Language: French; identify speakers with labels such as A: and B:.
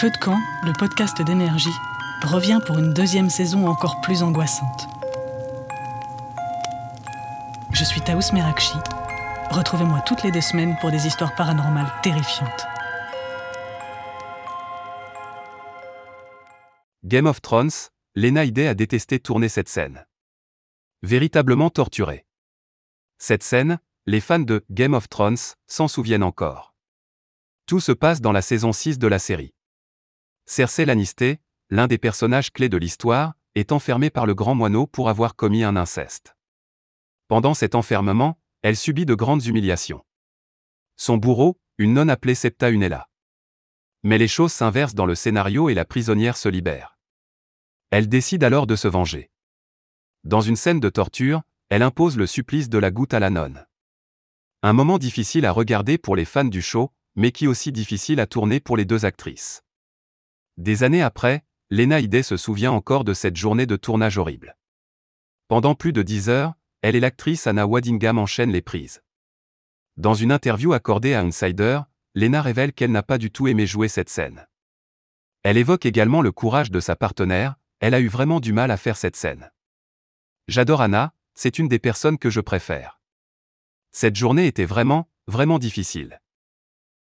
A: Feu de camp, le podcast d'énergie, revient pour une deuxième saison encore plus angoissante. Je suis Taous Merakchi. Retrouvez-moi toutes les deux semaines pour des histoires paranormales terrifiantes.
B: Game of Thrones, Lena Headey a détesté tourner cette scène. Véritablement torturée. Cette scène, les fans de Game of Thrones s'en souviennent encore. Tout se passe dans la saison 6 de la série. Cersei Lannister, l'un des personnages clés de l'histoire, est enfermé par le grand moineau pour avoir commis un inceste. Pendant cet enfermement, elle subit de grandes humiliations. Son bourreau, une nonne appelée Septa Unella. Mais les choses s'inversent dans le scénario et la prisonnière se libère. Elle décide alors de se venger. Dans une scène de torture, elle impose le supplice de la goutte à la nonne. Un moment difficile à regarder pour les fans du show, mais qui aussi difficile à tourner pour les deux actrices. Des années après, Lena Headey se souvient encore de cette journée de tournage horrible. Pendant plus de dix heures, elle et l'actrice Anna Waddingham enchaînent les prises. Dans une interview accordée à Insider, Lena révèle qu'elle n'a pas du tout aimé jouer cette scène. Elle évoque également le courage de sa partenaire, elle a eu vraiment du mal à faire cette scène. J'adore Anna, c'est une des personnes que je préfère. Cette journée était vraiment, vraiment difficile.